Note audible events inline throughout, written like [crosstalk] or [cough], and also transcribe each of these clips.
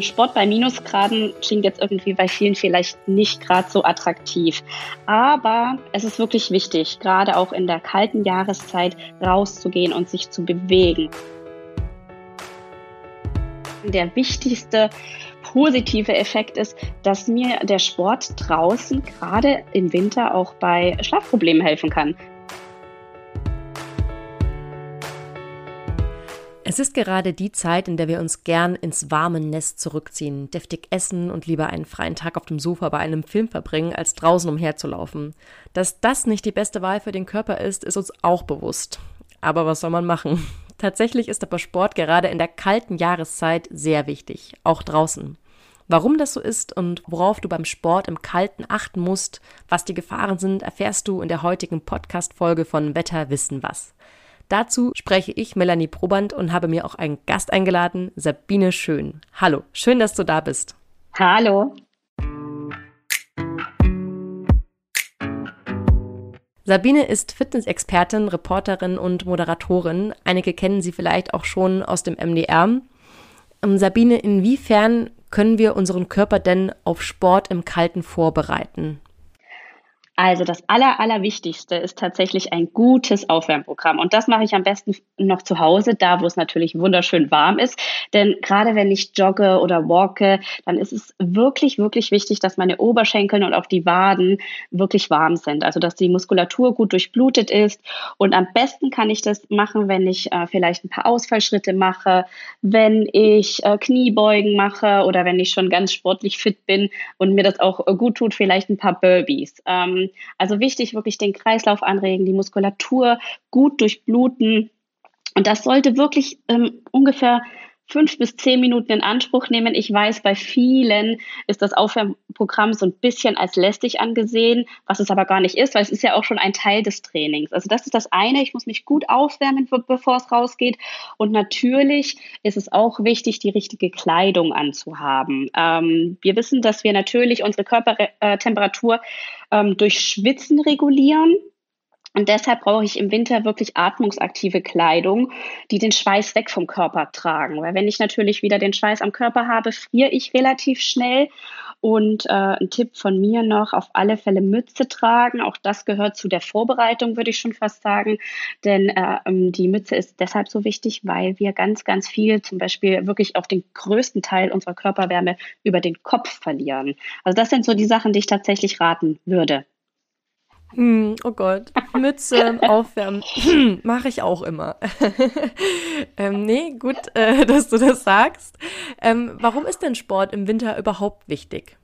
Sport bei Minusgraden klingt jetzt irgendwie bei vielen vielleicht nicht gerade so attraktiv. Aber es ist wirklich wichtig, gerade auch in der kalten Jahreszeit rauszugehen und sich zu bewegen. Der wichtigste positive Effekt ist, dass mir der Sport draußen gerade im Winter auch bei Schlafproblemen helfen kann. Es ist gerade die Zeit, in der wir uns gern ins warme Nest zurückziehen, deftig essen und lieber einen freien Tag auf dem Sofa bei einem Film verbringen, als draußen umherzulaufen. Dass das nicht die beste Wahl für den Körper ist, ist uns auch bewusst. Aber was soll man machen? [laughs] Tatsächlich ist aber Sport gerade in der kalten Jahreszeit sehr wichtig, auch draußen. Warum das so ist und worauf du beim Sport im Kalten achten musst, was die Gefahren sind, erfährst du in der heutigen Podcast-Folge von Wetter wissen was. Dazu spreche ich Melanie Proband und habe mir auch einen Gast eingeladen, Sabine Schön. Hallo, schön, dass du da bist. Hallo. Sabine ist Fitnessexpertin, Reporterin und Moderatorin. Einige kennen sie vielleicht auch schon aus dem MDR. Ähm, Sabine, inwiefern können wir unseren Körper denn auf Sport im Kalten vorbereiten? Also das Aller, Allerwichtigste ist tatsächlich ein gutes Aufwärmprogramm. Und das mache ich am besten noch zu Hause, da wo es natürlich wunderschön warm ist. Denn gerade wenn ich jogge oder walke, dann ist es wirklich, wirklich wichtig, dass meine Oberschenkel und auch die Waden wirklich warm sind. Also dass die Muskulatur gut durchblutet ist. Und am besten kann ich das machen, wenn ich äh, vielleicht ein paar Ausfallschritte mache, wenn ich äh, Kniebeugen mache oder wenn ich schon ganz sportlich fit bin und mir das auch äh, gut tut, vielleicht ein paar Burpees. Ähm, also wichtig, wirklich den Kreislauf anregen, die Muskulatur gut durchbluten. Und das sollte wirklich ähm, ungefähr fünf bis zehn Minuten in Anspruch nehmen. Ich weiß, bei vielen ist das Aufwärmprogramm so ein bisschen als lästig angesehen, was es aber gar nicht ist, weil es ist ja auch schon ein Teil des Trainings. Also das ist das eine. Ich muss mich gut aufwärmen, bevor es rausgeht. Und natürlich ist es auch wichtig, die richtige Kleidung anzuhaben. Ähm, wir wissen, dass wir natürlich unsere Körpertemperatur ähm, durch Schwitzen regulieren. Und deshalb brauche ich im Winter wirklich atmungsaktive Kleidung, die den Schweiß weg vom Körper tragen. Weil wenn ich natürlich wieder den Schweiß am Körper habe, friere ich relativ schnell. Und äh, ein Tipp von mir noch, auf alle Fälle Mütze tragen. Auch das gehört zu der Vorbereitung, würde ich schon fast sagen. Denn äh, ähm, die Mütze ist deshalb so wichtig, weil wir ganz, ganz viel, zum Beispiel wirklich auch den größten Teil unserer Körperwärme über den Kopf verlieren. Also das sind so die Sachen, die ich tatsächlich raten würde. Hm, oh Gott, Mütze [laughs] aufwärmen, mache ich auch immer. [laughs] ähm, nee, gut, äh, [laughs] dass du das sagst. Ähm, warum ist denn Sport im Winter überhaupt wichtig?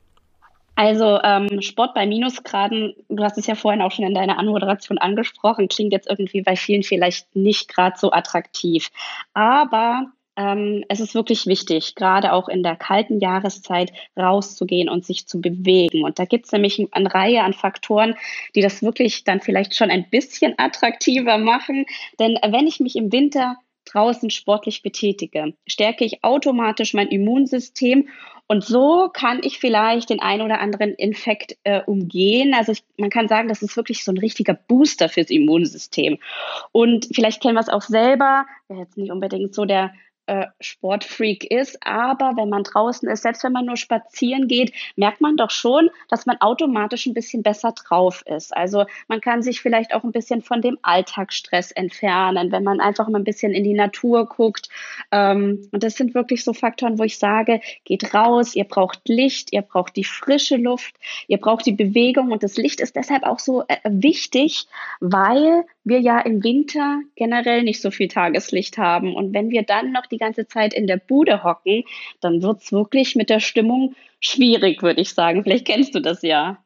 Also ähm, Sport bei Minusgraden, du hast es ja vorhin auch schon in deiner Anmoderation angesprochen, klingt jetzt irgendwie bei vielen vielleicht nicht gerade so attraktiv. Aber es ist wirklich wichtig, gerade auch in der kalten Jahreszeit rauszugehen und sich zu bewegen. Und da gibt es nämlich eine Reihe an Faktoren, die das wirklich dann vielleicht schon ein bisschen attraktiver machen. Denn wenn ich mich im Winter draußen sportlich betätige, stärke ich automatisch mein Immunsystem und so kann ich vielleicht den einen oder anderen Infekt äh, umgehen. Also ich, man kann sagen, das ist wirklich so ein richtiger Booster fürs Immunsystem. Und vielleicht kennen wir es auch selber, wäre jetzt nicht unbedingt so der äh, Sportfreak ist. Aber wenn man draußen ist, selbst wenn man nur spazieren geht, merkt man doch schon, dass man automatisch ein bisschen besser drauf ist. Also man kann sich vielleicht auch ein bisschen von dem Alltagsstress entfernen, wenn man einfach mal ein bisschen in die Natur guckt. Ähm, und das sind wirklich so Faktoren, wo ich sage, geht raus, ihr braucht Licht, ihr braucht die frische Luft, ihr braucht die Bewegung und das Licht ist deshalb auch so äh, wichtig, weil wir ja im Winter generell nicht so viel Tageslicht haben. Und wenn wir dann noch die ganze Zeit in der Bude hocken, dann wird es wirklich mit der Stimmung schwierig, würde ich sagen. Vielleicht kennst du das ja.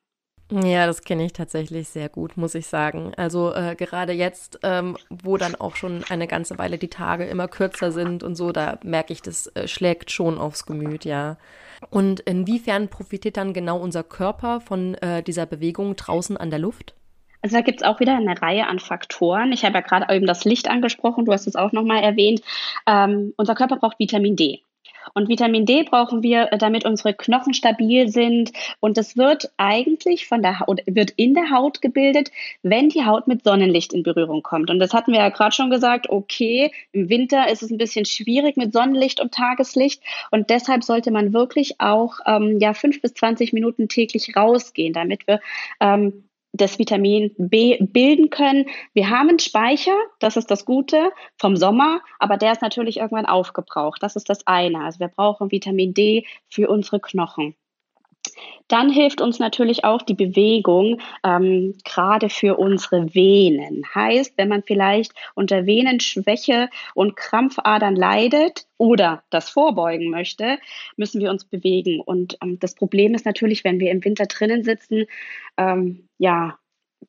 Ja, das kenne ich tatsächlich sehr gut, muss ich sagen. Also äh, gerade jetzt, ähm, wo dann auch schon eine ganze Weile die Tage immer kürzer sind und so, da merke ich, das äh, schlägt schon aufs Gemüt, ja. Und inwiefern profitiert dann genau unser Körper von äh, dieser Bewegung draußen an der Luft? Also da gibt es auch wieder eine Reihe an Faktoren. Ich habe ja gerade eben das Licht angesprochen, du hast es auch nochmal erwähnt. Ähm, unser Körper braucht Vitamin D. Und Vitamin D brauchen wir, äh, damit unsere Knochen stabil sind. Und das wird eigentlich von der Haut, wird in der Haut gebildet, wenn die Haut mit Sonnenlicht in Berührung kommt. Und das hatten wir ja gerade schon gesagt. Okay, im Winter ist es ein bisschen schwierig mit Sonnenlicht und Tageslicht. Und deshalb sollte man wirklich auch ähm, ja fünf bis zwanzig Minuten täglich rausgehen, damit wir ähm, das Vitamin B bilden können. Wir haben einen Speicher, das ist das Gute vom Sommer, aber der ist natürlich irgendwann aufgebraucht. Das ist das eine. Also wir brauchen Vitamin D für unsere Knochen. Dann hilft uns natürlich auch die Bewegung, ähm, gerade für unsere Venen. Heißt, wenn man vielleicht unter Venenschwäche und Krampfadern leidet oder das vorbeugen möchte, müssen wir uns bewegen. Und ähm, das Problem ist natürlich, wenn wir im Winter drinnen sitzen, ähm, ja,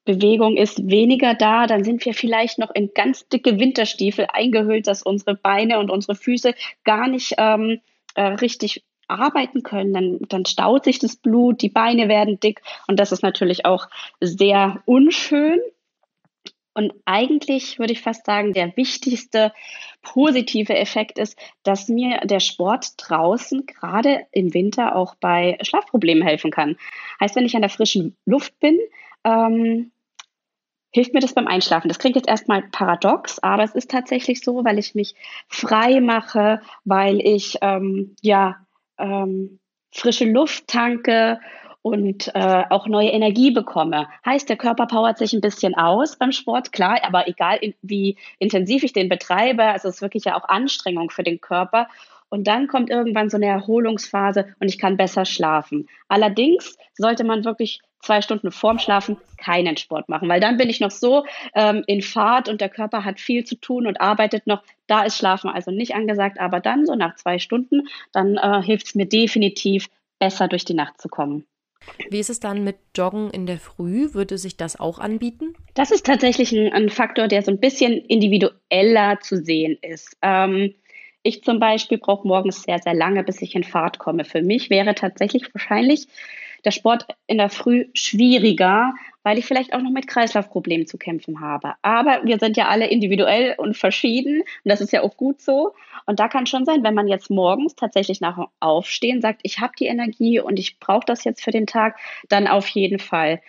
Bewegung ist weniger da, dann sind wir vielleicht noch in ganz dicke Winterstiefel eingehüllt, dass unsere Beine und unsere Füße gar nicht ähm, äh, richtig arbeiten können, dann, dann staut sich das Blut, die Beine werden dick und das ist natürlich auch sehr unschön. Und eigentlich würde ich fast sagen, der wichtigste positive Effekt ist, dass mir der Sport draußen gerade im Winter auch bei Schlafproblemen helfen kann. Heißt, wenn ich an der frischen Luft bin, ähm, hilft mir das beim Einschlafen. Das klingt jetzt erstmal paradox, aber es ist tatsächlich so, weil ich mich frei mache, weil ich ähm, ja ähm, frische Luft tanke und äh, auch neue Energie bekomme. Heißt, der Körper powert sich ein bisschen aus beim Sport, klar, aber egal in, wie intensiv ich den betreibe, also es ist wirklich ja auch Anstrengung für den Körper. Und dann kommt irgendwann so eine Erholungsphase und ich kann besser schlafen. Allerdings sollte man wirklich zwei Stunden vorm Schlafen keinen Sport machen, weil dann bin ich noch so ähm, in Fahrt und der Körper hat viel zu tun und arbeitet noch. Da ist Schlafen also nicht angesagt, aber dann so nach zwei Stunden, dann äh, hilft es mir definitiv besser durch die Nacht zu kommen. Wie ist es dann mit Joggen in der Früh? Würde sich das auch anbieten? Das ist tatsächlich ein, ein Faktor, der so ein bisschen individueller zu sehen ist. Ähm, ich zum Beispiel brauche morgens sehr, sehr lange, bis ich in Fahrt komme. Für mich wäre tatsächlich wahrscheinlich der Sport in der Früh schwieriger, weil ich vielleicht auch noch mit Kreislaufproblemen zu kämpfen habe. Aber wir sind ja alle individuell und verschieden und das ist ja auch gut so. Und da kann schon sein, wenn man jetzt morgens tatsächlich nach dem Aufstehen sagt, ich habe die Energie und ich brauche das jetzt für den Tag, dann auf jeden Fall.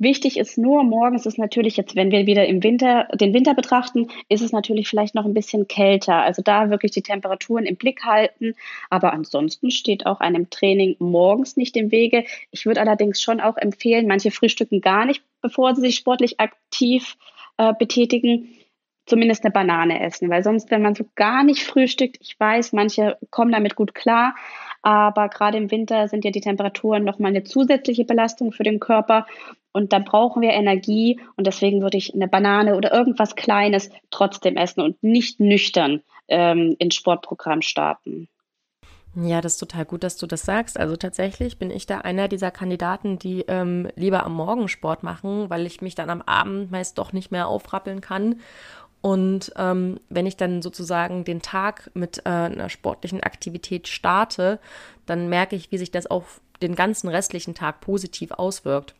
Wichtig ist nur, morgens ist natürlich jetzt, wenn wir wieder im Winter, den Winter betrachten, ist es natürlich vielleicht noch ein bisschen kälter. Also da wirklich die Temperaturen im Blick halten. Aber ansonsten steht auch einem Training morgens nicht im Wege. Ich würde allerdings schon auch empfehlen, manche frühstücken gar nicht, bevor sie sich sportlich aktiv äh, betätigen zumindest eine Banane essen, weil sonst, wenn man so gar nicht frühstückt, ich weiß, manche kommen damit gut klar, aber gerade im Winter sind ja die Temperaturen nochmal eine zusätzliche Belastung für den Körper und dann brauchen wir Energie und deswegen würde ich eine Banane oder irgendwas Kleines trotzdem essen und nicht nüchtern ähm, ins Sportprogramm starten. Ja, das ist total gut, dass du das sagst. Also tatsächlich bin ich da einer dieser Kandidaten, die ähm, lieber am Morgen Sport machen, weil ich mich dann am Abend meist doch nicht mehr aufrappeln kann. Und ähm, wenn ich dann sozusagen den Tag mit äh, einer sportlichen Aktivität starte, dann merke ich, wie sich das auf den ganzen restlichen Tag positiv auswirkt.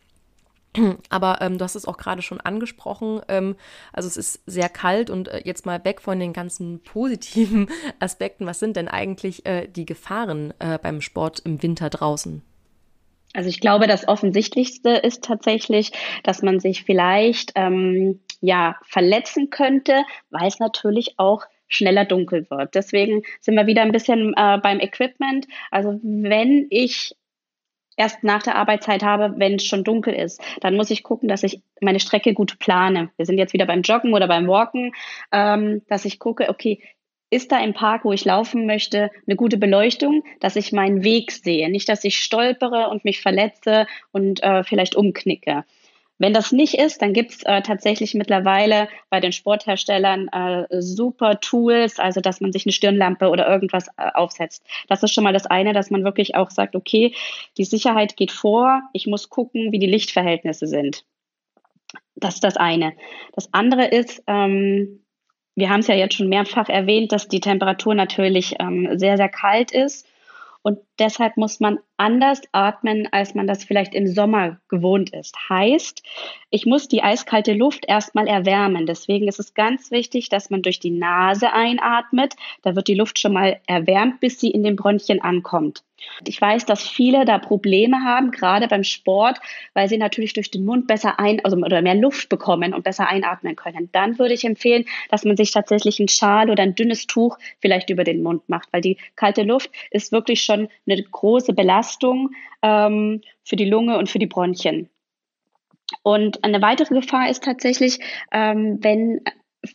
Aber ähm, du hast es auch gerade schon angesprochen. Ähm, also es ist sehr kalt und äh, jetzt mal weg von den ganzen positiven [laughs] Aspekten. Was sind denn eigentlich äh, die Gefahren äh, beim Sport im Winter draußen? Also ich glaube, das Offensichtlichste ist tatsächlich, dass man sich vielleicht ähm, ja verletzen könnte, weil es natürlich auch schneller dunkel wird. Deswegen sind wir wieder ein bisschen äh, beim Equipment. Also wenn ich erst nach der Arbeitszeit habe, wenn es schon dunkel ist. Dann muss ich gucken, dass ich meine Strecke gut plane. Wir sind jetzt wieder beim Joggen oder beim Walken, ähm, dass ich gucke, okay, ist da im Park, wo ich laufen möchte, eine gute Beleuchtung, dass ich meinen Weg sehe. Nicht, dass ich stolpere und mich verletze und äh, vielleicht umknicke. Wenn das nicht ist, dann gibt's äh, tatsächlich mittlerweile bei den Sportherstellern äh, super Tools, also dass man sich eine Stirnlampe oder irgendwas äh, aufsetzt. Das ist schon mal das eine, dass man wirklich auch sagt, okay, die Sicherheit geht vor, ich muss gucken, wie die Lichtverhältnisse sind. Das ist das eine. Das andere ist, ähm, wir haben es ja jetzt schon mehrfach erwähnt, dass die Temperatur natürlich ähm, sehr, sehr kalt ist. Und deshalb muss man anders atmen, als man das vielleicht im Sommer gewohnt ist. Heißt, ich muss die eiskalte Luft erstmal erwärmen. Deswegen ist es ganz wichtig, dass man durch die Nase einatmet. Da wird die Luft schon mal erwärmt, bis sie in den Bronchien ankommt. Ich weiß, dass viele da Probleme haben, gerade beim Sport, weil sie natürlich durch den Mund besser ein, also oder mehr Luft bekommen und besser einatmen können. Dann würde ich empfehlen, dass man sich tatsächlich einen Schal oder ein dünnes Tuch vielleicht über den Mund macht, weil die kalte Luft ist wirklich schon eine große Belastung ähm, für die Lunge und für die Bronchien. Und eine weitere Gefahr ist tatsächlich, ähm, wenn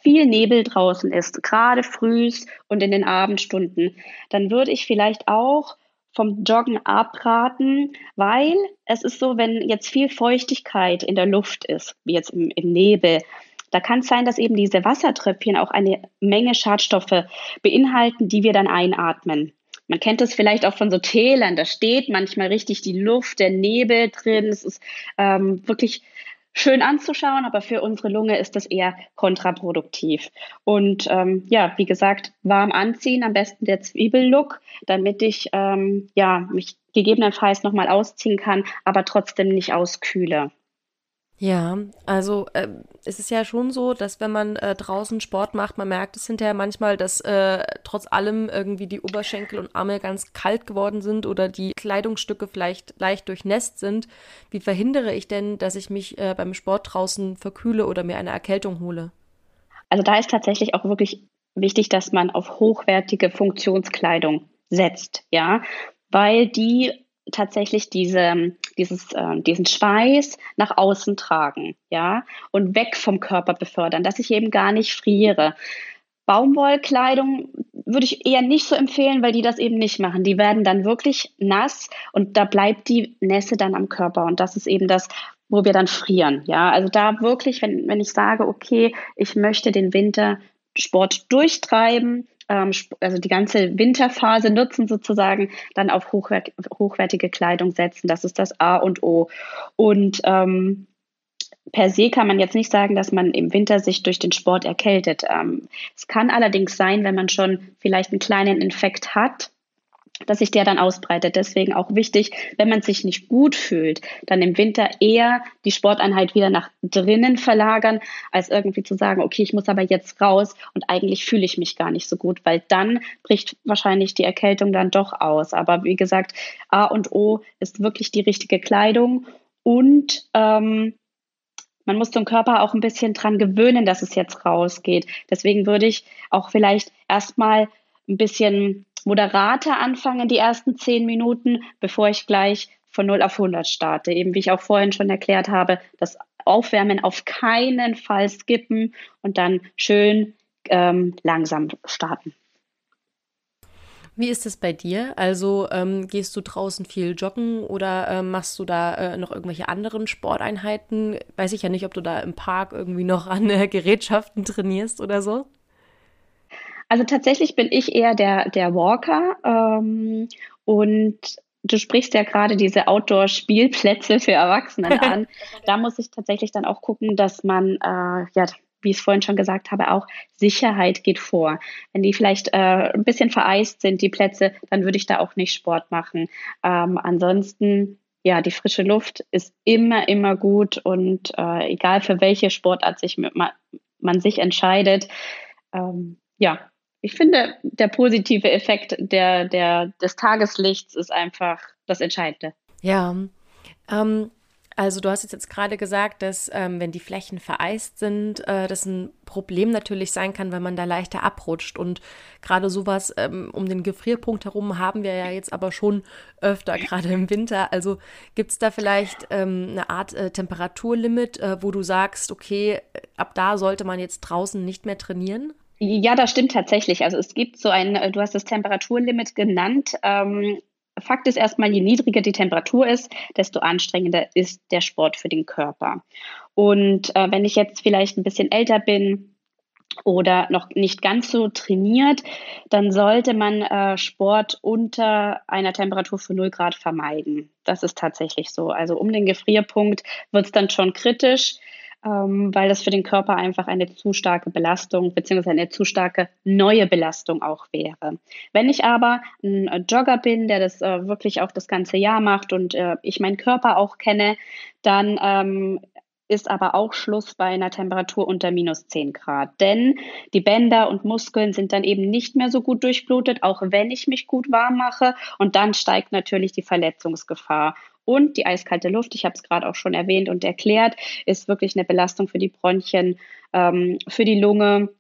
viel Nebel draußen ist, gerade früh und in den Abendstunden, dann würde ich vielleicht auch vom Joggen abraten, weil es ist so, wenn jetzt viel Feuchtigkeit in der Luft ist, wie jetzt im, im Nebel, da kann es sein, dass eben diese Wassertröpfchen auch eine Menge Schadstoffe beinhalten, die wir dann einatmen. Man kennt es vielleicht auch von so Tälern, da steht manchmal richtig die Luft, der Nebel drin. Es ist ähm, wirklich schön anzuschauen, aber für unsere Lunge ist das eher kontraproduktiv. Und ähm, ja, wie gesagt, warm anziehen, am besten der Zwiebellook, damit ich ähm, ja mich gegebenenfalls nochmal ausziehen kann, aber trotzdem nicht auskühle. Ja, also äh, es ist ja schon so, dass wenn man äh, draußen Sport macht, man merkt es hinterher manchmal, dass äh, trotz allem irgendwie die Oberschenkel und Arme ganz kalt geworden sind oder die Kleidungsstücke vielleicht leicht durchnässt sind. Wie verhindere ich denn, dass ich mich äh, beim Sport draußen verkühle oder mir eine Erkältung hole? Also da ist tatsächlich auch wirklich wichtig, dass man auf hochwertige Funktionskleidung setzt, ja, weil die tatsächlich diese, dieses, äh, diesen Schweiß nach außen tragen, ja, und weg vom Körper befördern, dass ich eben gar nicht friere. Baumwollkleidung würde ich eher nicht so empfehlen, weil die das eben nicht machen. Die werden dann wirklich nass und da bleibt die Nässe dann am Körper und das ist eben das, wo wir dann frieren. Ja, also da wirklich, wenn, wenn ich sage, okay, ich möchte den Wintersport durchtreiben, ähm, also die ganze Winterphase nutzen sozusagen, dann auf hochwert hochwertige Kleidung setzen. Das ist das A und O. Und ähm, per se kann man jetzt nicht sagen, dass man im Winter sich durch den Sport erkältet. Ähm, es kann allerdings sein, wenn man schon vielleicht einen kleinen Infekt hat, dass sich der dann ausbreitet. Deswegen auch wichtig, wenn man sich nicht gut fühlt, dann im Winter eher die Sporteinheit wieder nach drinnen verlagern, als irgendwie zu sagen, okay, ich muss aber jetzt raus und eigentlich fühle ich mich gar nicht so gut, weil dann bricht wahrscheinlich die Erkältung dann doch aus. Aber wie gesagt, A und O ist wirklich die richtige Kleidung und ähm, man muss den Körper auch ein bisschen dran gewöhnen, dass es jetzt rausgeht. Deswegen würde ich auch vielleicht erstmal ein bisschen moderater anfangen, die ersten zehn Minuten, bevor ich gleich von 0 auf 100 starte. Eben wie ich auch vorhin schon erklärt habe, das Aufwärmen auf keinen Fall skippen und dann schön ähm, langsam starten. Wie ist es bei dir? Also ähm, gehst du draußen viel joggen oder äh, machst du da äh, noch irgendwelche anderen Sporteinheiten? Weiß ich ja nicht, ob du da im Park irgendwie noch an äh, Gerätschaften trainierst oder so. Also tatsächlich bin ich eher der, der Walker ähm, und du sprichst ja gerade diese Outdoor-Spielplätze für Erwachsenen [laughs] an. da muss ich tatsächlich dann auch gucken, dass man, äh, ja, wie ich es vorhin schon gesagt habe, auch Sicherheit geht vor. Wenn die vielleicht äh, ein bisschen vereist sind, die Plätze, dann würde ich da auch nicht Sport machen. Ähm, ansonsten ja, die frische Luft ist immer, immer gut und äh, egal für welche Sportart sich man, man sich entscheidet, ähm, ja, ich finde, der positive Effekt der, der, des Tageslichts ist einfach das Entscheidende. Ja, ähm, also du hast jetzt gerade gesagt, dass ähm, wenn die Flächen vereist sind, äh, das ein Problem natürlich sein kann, wenn man da leichter abrutscht. Und gerade sowas ähm, um den Gefrierpunkt herum haben wir ja jetzt aber schon öfter, gerade im Winter. Also gibt es da vielleicht ähm, eine Art äh, Temperaturlimit, äh, wo du sagst, okay, ab da sollte man jetzt draußen nicht mehr trainieren? Ja, das stimmt tatsächlich. Also es gibt so ein, äh, du hast das Temperaturlimit genannt. Ähm, Fakt ist erstmal, je niedriger die Temperatur ist, desto anstrengender ist der Sport für den Körper. Und äh, wenn ich jetzt vielleicht ein bisschen älter bin oder noch nicht ganz so trainiert, dann sollte man äh, Sport unter einer Temperatur von 0 Grad vermeiden. Das ist tatsächlich so. Also um den Gefrierpunkt wird es dann schon kritisch. Ähm, weil das für den Körper einfach eine zu starke Belastung beziehungsweise eine zu starke neue Belastung auch wäre. Wenn ich aber ein Jogger bin, der das äh, wirklich auch das ganze Jahr macht und äh, ich meinen Körper auch kenne, dann ähm, ist aber auch Schluss bei einer Temperatur unter minus 10 Grad. Denn die Bänder und Muskeln sind dann eben nicht mehr so gut durchblutet, auch wenn ich mich gut warm mache. Und dann steigt natürlich die Verletzungsgefahr. Und die eiskalte Luft, ich habe es gerade auch schon erwähnt und erklärt, ist wirklich eine Belastung für die Bronchien, ähm, für die Lunge.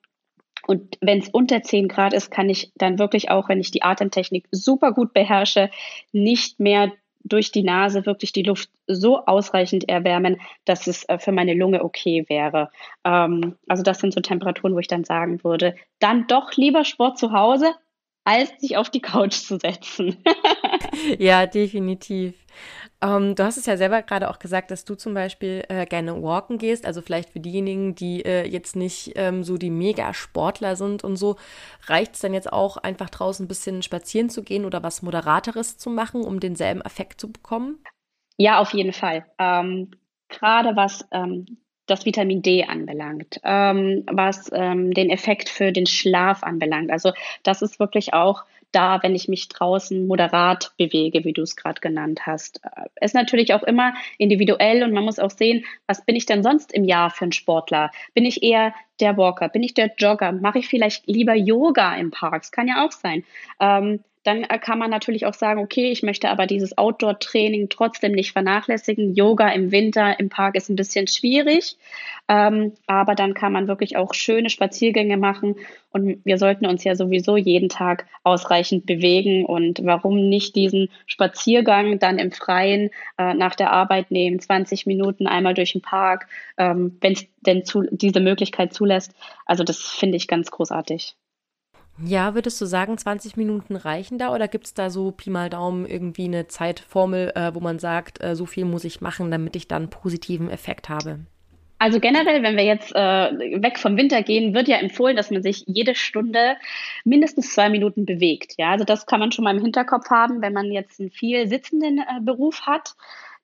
Und wenn es unter 10 Grad ist, kann ich dann wirklich auch, wenn ich die Atemtechnik super gut beherrsche, nicht mehr durch die Nase wirklich die Luft so ausreichend erwärmen, dass es äh, für meine Lunge okay wäre. Ähm, also das sind so Temperaturen, wo ich dann sagen würde, dann doch lieber Sport zu Hause, als sich auf die Couch zu setzen. [laughs] ja, definitiv. Ähm, du hast es ja selber gerade auch gesagt, dass du zum Beispiel äh, gerne walken gehst. Also vielleicht für diejenigen, die äh, jetzt nicht ähm, so die Mega-Sportler sind und so, reicht es dann jetzt auch einfach draußen ein bisschen spazieren zu gehen oder was Moderateres zu machen, um denselben Effekt zu bekommen? Ja, auf jeden Fall. Ähm, gerade was ähm, das Vitamin D anbelangt, ähm, was ähm, den Effekt für den Schlaf anbelangt. Also das ist wirklich auch da, wenn ich mich draußen moderat bewege, wie du es gerade genannt hast. Es ist natürlich auch immer individuell und man muss auch sehen, was bin ich denn sonst im Jahr für ein Sportler? Bin ich eher der Walker? Bin ich der Jogger? Mache ich vielleicht lieber Yoga im Park? Das kann ja auch sein. Ähm, dann äh, kann man natürlich auch sagen, okay, ich möchte aber dieses Outdoor-Training trotzdem nicht vernachlässigen. Yoga im Winter im Park ist ein bisschen schwierig, ähm, aber dann kann man wirklich auch schöne Spaziergänge machen und wir sollten uns ja sowieso jeden Tag ausreichend bewegen und warum nicht diesen Spaziergang dann im Freien äh, nach der Arbeit nehmen, 20 Minuten einmal durch den Park, ähm, wenn es denn zu, diese Möglichkeit zulässt. Also das finde ich ganz großartig. Ja, würdest du sagen, 20 Minuten reichen da oder gibt es da so Pi mal Daumen irgendwie eine Zeitformel, äh, wo man sagt, äh, so viel muss ich machen, damit ich dann positiven Effekt habe? Also generell, wenn wir jetzt äh, weg vom Winter gehen, wird ja empfohlen, dass man sich jede Stunde mindestens zwei Minuten bewegt. Ja, also das kann man schon mal im Hinterkopf haben, wenn man jetzt einen viel sitzenden äh, Beruf hat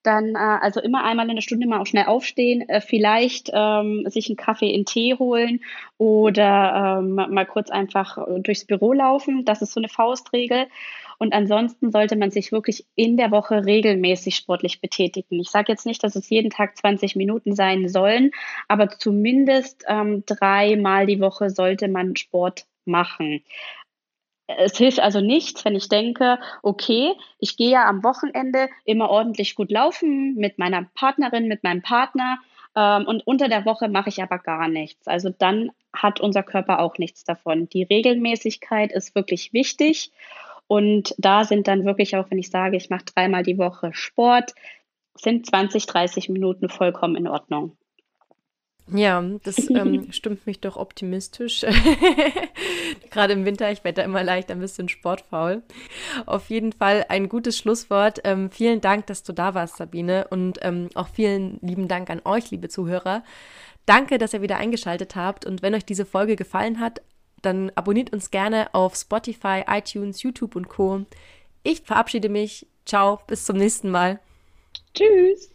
dann äh, also immer einmal in der Stunde mal auch schnell aufstehen, äh, vielleicht ähm, sich einen Kaffee in Tee holen oder ähm, mal kurz einfach durchs Büro laufen. Das ist so eine Faustregel. Und ansonsten sollte man sich wirklich in der Woche regelmäßig sportlich betätigen. Ich sage jetzt nicht, dass es jeden Tag 20 Minuten sein sollen, aber zumindest ähm, dreimal die Woche sollte man Sport machen es hilft also nichts, wenn ich denke, okay, ich gehe ja am Wochenende immer ordentlich gut laufen mit meiner Partnerin, mit meinem Partner ähm, und unter der Woche mache ich aber gar nichts. Also dann hat unser Körper auch nichts davon. Die Regelmäßigkeit ist wirklich wichtig und da sind dann wirklich auch, wenn ich sage, ich mache dreimal die Woche Sport, sind 20, 30 Minuten vollkommen in Ordnung. Ja, das ähm, [laughs] stimmt mich doch optimistisch. [laughs] Gerade im Winter, ich werde da immer leicht ein bisschen sportfaul. Auf jeden Fall ein gutes Schlusswort. Ähm, vielen Dank, dass du da warst, Sabine. Und ähm, auch vielen lieben Dank an euch, liebe Zuhörer. Danke, dass ihr wieder eingeschaltet habt. Und wenn euch diese Folge gefallen hat, dann abonniert uns gerne auf Spotify, iTunes, YouTube und Co. Ich verabschiede mich. Ciao, bis zum nächsten Mal. Tschüss.